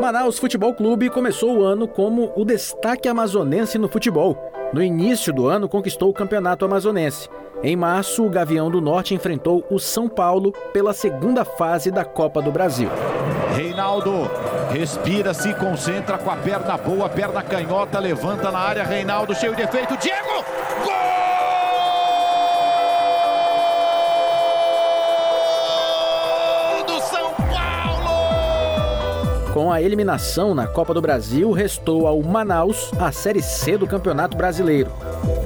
Manaus Futebol Clube começou o ano como o destaque amazonense no futebol. No início do ano, conquistou o Campeonato Amazonense. Em março, o Gavião do Norte enfrentou o São Paulo pela segunda fase da Copa do Brasil. Reinaldo respira, se concentra com a perna boa, perna canhota, levanta na área. Reinaldo cheio de efeito. Diego! Gol! Com a eliminação na Copa do Brasil, restou ao Manaus a Série C do Campeonato Brasileiro.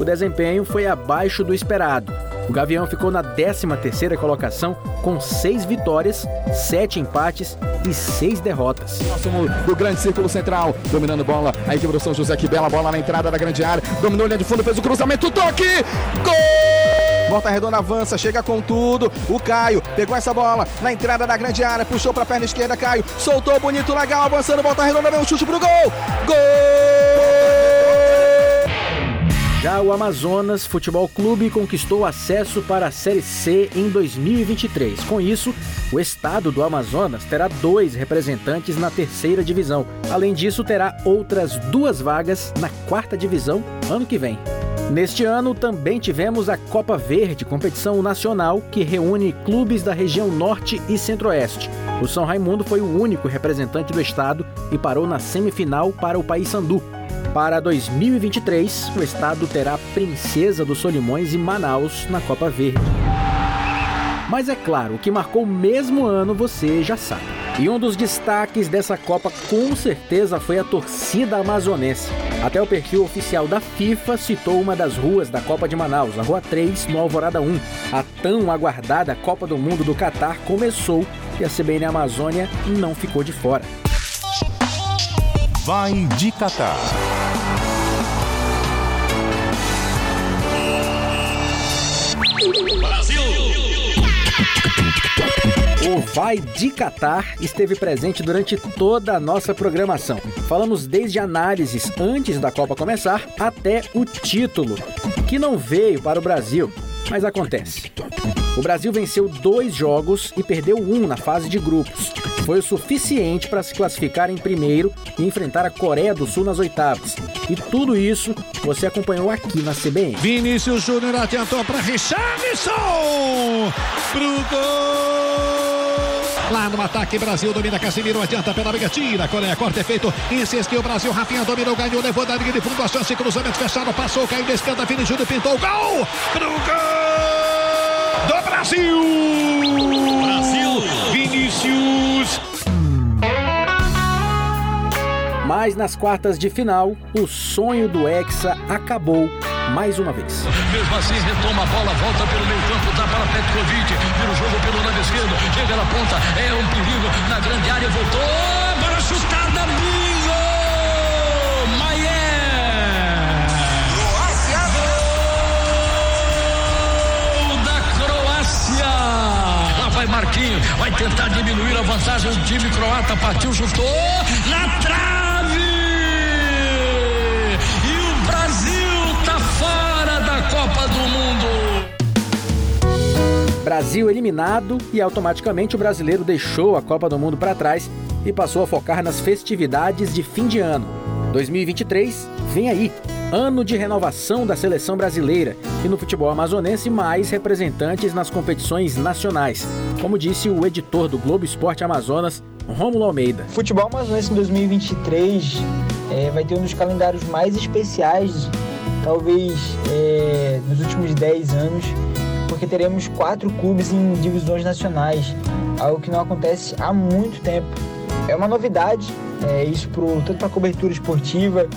O desempenho foi abaixo do esperado. O Gavião ficou na 13ª colocação com seis vitórias, sete empates e seis derrotas. Próximo do grande círculo central, dominando bola, a equipe do São José, que bela bola na entrada da grande área, dominou linha de fundo, fez o cruzamento, toque, gol! Volta Redonda avança, chega com tudo. O Caio pegou essa bola na entrada da grande área, puxou para a perna esquerda, Caio soltou bonito, legal, avançando, Volta Redonda, vem um chute pro gol. Gol! Já o Amazonas Futebol Clube conquistou acesso para a Série C em 2023. Com isso, o estado do Amazonas terá dois representantes na terceira divisão. Além disso, terá outras duas vagas na quarta divisão ano que vem. Neste ano também tivemos a Copa Verde, competição nacional que reúne clubes da região Norte e Centro-Oeste. O São Raimundo foi o único representante do estado e parou na semifinal para o Paysandu. Para 2023, o estado terá Princesa dos Solimões e Manaus na Copa Verde. Mas é claro, o que marcou o mesmo ano você já sabe. E um dos destaques dessa Copa com certeza foi a torcida amazonense. Até o perfil oficial da FIFA citou uma das ruas da Copa de Manaus, a Rua 3, no Alvorada 1. A tão aguardada Copa do Mundo do Catar começou e a CBN Amazônia não ficou de fora. Vai de Catar. Vai de Catar esteve presente durante toda a nossa programação. Falamos desde análises antes da Copa começar até o título, que não veio para o Brasil, mas acontece. O Brasil venceu dois jogos e perdeu um na fase de grupos. Foi o suficiente para se classificar em primeiro e enfrentar a Coreia do Sul nas oitavas. E tudo isso você acompanhou aqui na CBN. Vinícius Júnior atentou para Richarlison! Pro gol! Lá no ataque, Brasil domina Casimiro, adianta pela briga, tira, Coreia, corta é feito, insistiu o Brasil, Rafinha dominou, ganhou, levou da linha de fundo, a chance, cruzamento fechado, passou, caiu da esquerda, Vini Júnior pintou, gol! Pro gol! Do Brasil! Brasil! Vinícius! Mas nas quartas de final, o sonho do Hexa acabou mais uma vez. Mesmo assim, retoma a bola, volta pelo meio campo, dá para Petkovic, na ponta, é um perigo na grande área, voltou, bola chutada, bingo! Maier! Croácia! Gol da Croácia! Lá vai Marquinhos, vai tentar diminuir a vantagem do time croata, partiu, chutou, na trave! Brasil eliminado e automaticamente o brasileiro deixou a Copa do Mundo para trás e passou a focar nas festividades de fim de ano. 2023 vem aí, ano de renovação da seleção brasileira e no futebol amazonense mais representantes nas competições nacionais, como disse o editor do Globo Esporte Amazonas, Rômulo Almeida. Futebol amazonense em 2023 é, vai ter um dos calendários mais especiais talvez é, nos últimos 10 anos, porque teremos quatro clubes em divisões nacionais, algo que não acontece há muito tempo. É uma novidade, é, isso pro, tanto para a cobertura esportiva,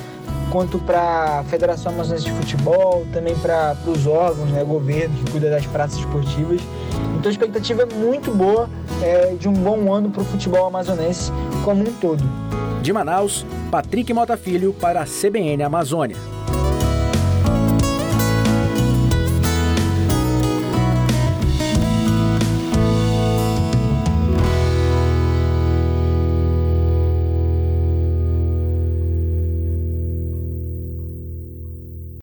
quanto para a Federação Amazonense de Futebol, também para os órgãos, né, governo que cuida das praças esportivas. Então a expectativa é muito boa é, de um bom ano para o futebol amazonense como um todo. De Manaus, Patrick Mota Filho para a CBN Amazônia.